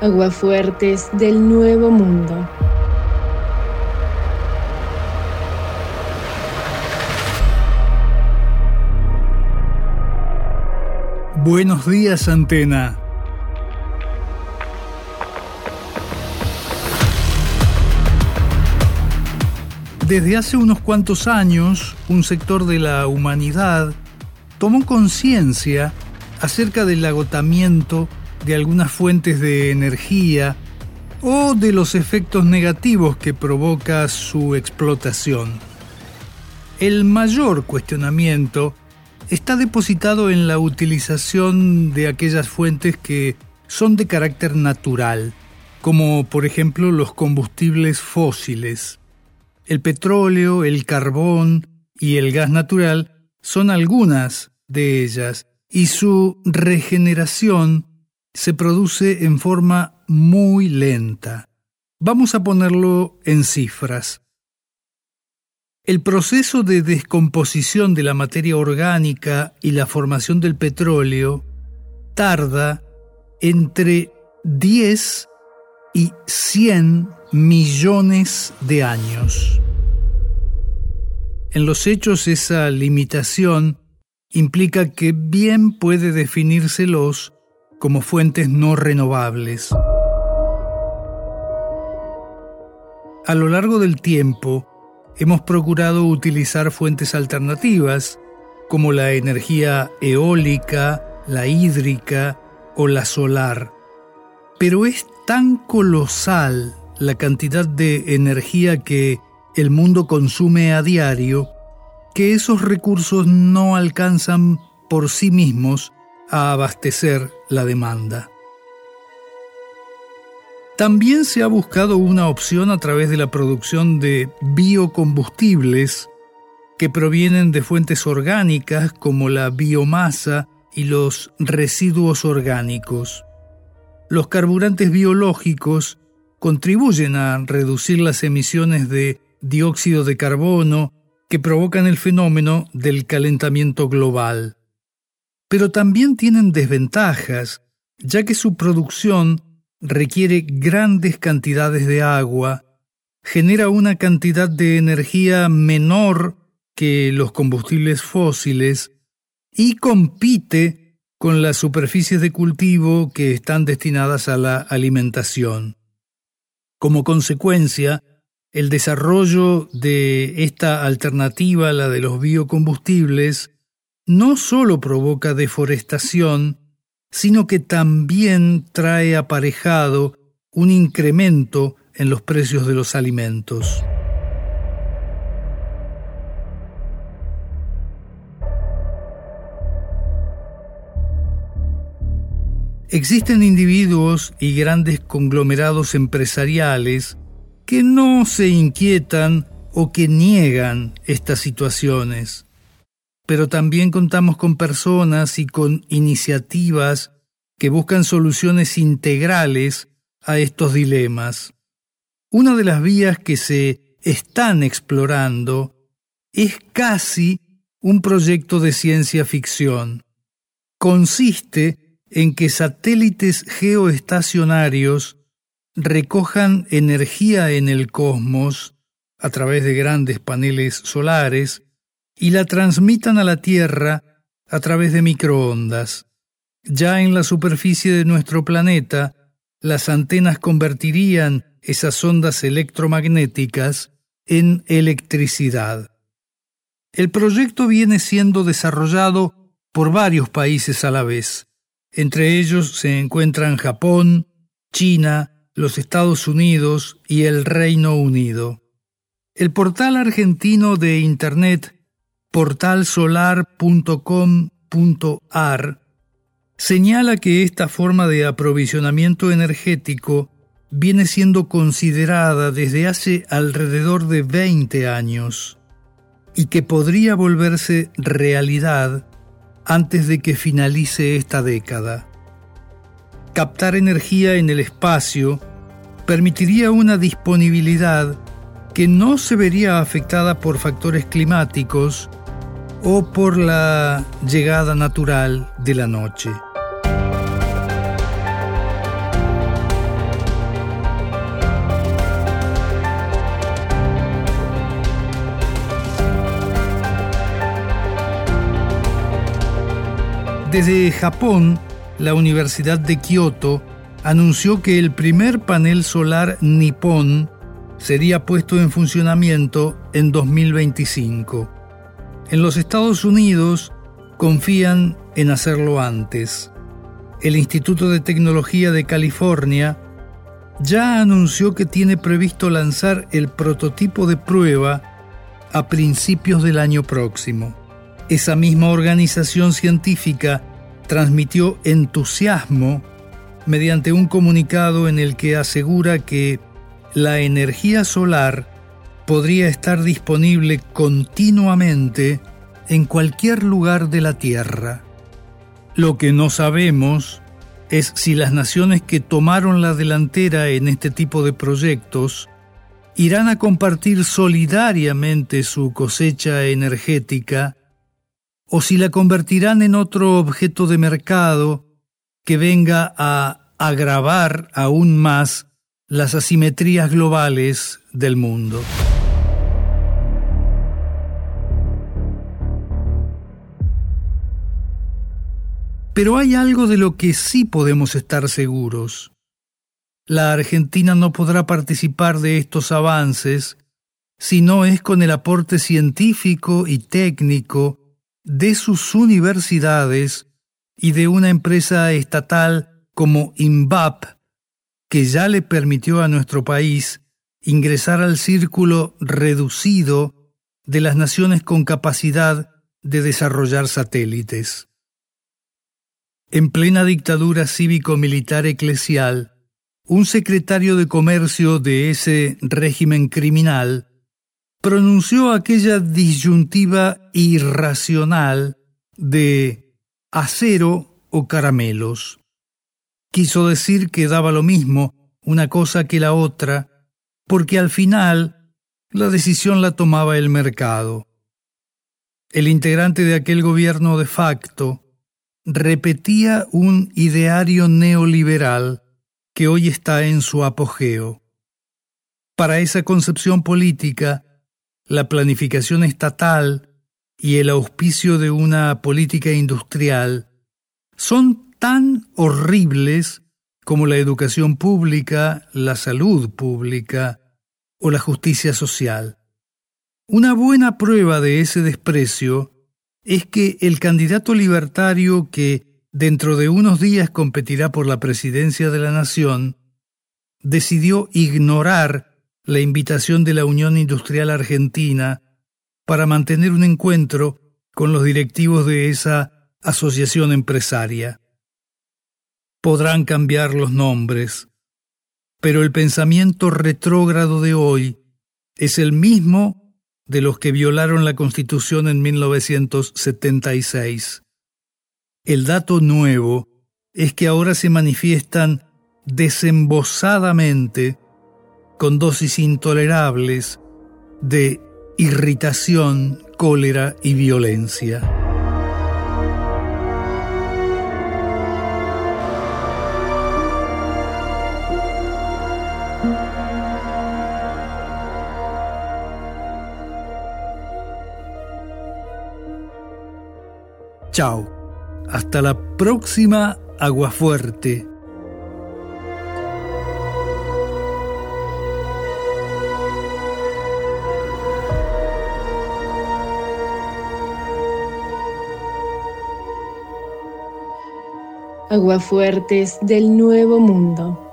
Aguafuertes del Nuevo Mundo. Buenos días, Antena. Desde hace unos cuantos años, un sector de la humanidad tomó conciencia acerca del agotamiento de algunas fuentes de energía o de los efectos negativos que provoca su explotación. El mayor cuestionamiento está depositado en la utilización de aquellas fuentes que son de carácter natural, como por ejemplo los combustibles fósiles. El petróleo, el carbón y el gas natural son algunas de ellas, y su regeneración se produce en forma muy lenta. Vamos a ponerlo en cifras. El proceso de descomposición de la materia orgánica y la formación del petróleo tarda entre 10 y 100 millones de años. En los hechos esa limitación implica que bien puede definírselos como fuentes no renovables. A lo largo del tiempo, hemos procurado utilizar fuentes alternativas como la energía eólica, la hídrica o la solar. Pero es tan colosal la cantidad de energía que el mundo consume a diario que esos recursos no alcanzan por sí mismos a abastecer la demanda. También se ha buscado una opción a través de la producción de biocombustibles que provienen de fuentes orgánicas como la biomasa y los residuos orgánicos. Los carburantes biológicos contribuyen a reducir las emisiones de dióxido de carbono que provocan el fenómeno del calentamiento global. Pero también tienen desventajas, ya que su producción requiere grandes cantidades de agua, genera una cantidad de energía menor que los combustibles fósiles y compite con las superficies de cultivo que están destinadas a la alimentación. Como consecuencia, el desarrollo de esta alternativa, la de los biocombustibles, no solo provoca deforestación, sino que también trae aparejado un incremento en los precios de los alimentos. Existen individuos y grandes conglomerados empresariales que no se inquietan o que niegan estas situaciones. Pero también contamos con personas y con iniciativas que buscan soluciones integrales a estos dilemas. Una de las vías que se están explorando es casi un proyecto de ciencia ficción. Consiste en que satélites geoestacionarios recojan energía en el cosmos a través de grandes paneles solares y la transmitan a la Tierra a través de microondas. Ya en la superficie de nuestro planeta, las antenas convertirían esas ondas electromagnéticas en electricidad. El proyecto viene siendo desarrollado por varios países a la vez. Entre ellos se encuentran Japón, China, los Estados Unidos y el Reino Unido. El portal argentino de Internet portalsolar.com.ar señala que esta forma de aprovisionamiento energético viene siendo considerada desde hace alrededor de 20 años y que podría volverse realidad antes de que finalice esta década. Captar energía en el espacio permitiría una disponibilidad que no se vería afectada por factores climáticos o por la llegada natural de la noche. Desde Japón, la Universidad de Kioto anunció que el primer panel solar nipón sería puesto en funcionamiento en 2025. En los Estados Unidos confían en hacerlo antes. El Instituto de Tecnología de California ya anunció que tiene previsto lanzar el prototipo de prueba a principios del año próximo. Esa misma organización científica transmitió entusiasmo mediante un comunicado en el que asegura que la energía solar podría estar disponible continuamente en cualquier lugar de la Tierra. Lo que no sabemos es si las naciones que tomaron la delantera en este tipo de proyectos irán a compartir solidariamente su cosecha energética o si la convertirán en otro objeto de mercado que venga a agravar aún más las asimetrías globales del mundo. Pero hay algo de lo que sí podemos estar seguros. La Argentina no podrá participar de estos avances si no es con el aporte científico y técnico de sus universidades y de una empresa estatal como INVAP, que ya le permitió a nuestro país ingresar al círculo reducido de las naciones con capacidad de desarrollar satélites. En plena dictadura cívico-militar eclesial, un secretario de comercio de ese régimen criminal pronunció aquella disyuntiva irracional de acero o caramelos. Quiso decir que daba lo mismo una cosa que la otra, porque al final la decisión la tomaba el mercado. El integrante de aquel gobierno de facto repetía un ideario neoliberal que hoy está en su apogeo. Para esa concepción política, la planificación estatal y el auspicio de una política industrial son tan horribles como la educación pública, la salud pública o la justicia social. Una buena prueba de ese desprecio es que el candidato libertario que dentro de unos días competirá por la presidencia de la Nación, decidió ignorar la invitación de la Unión Industrial Argentina para mantener un encuentro con los directivos de esa asociación empresaria. Podrán cambiar los nombres, pero el pensamiento retrógrado de hoy es el mismo de los que violaron la Constitución en 1976. El dato nuevo es que ahora se manifiestan desembosadamente con dosis intolerables de irritación, cólera y violencia. Chao. Hasta la próxima Agua Fuerte. Aguafuertes del Nuevo Mundo.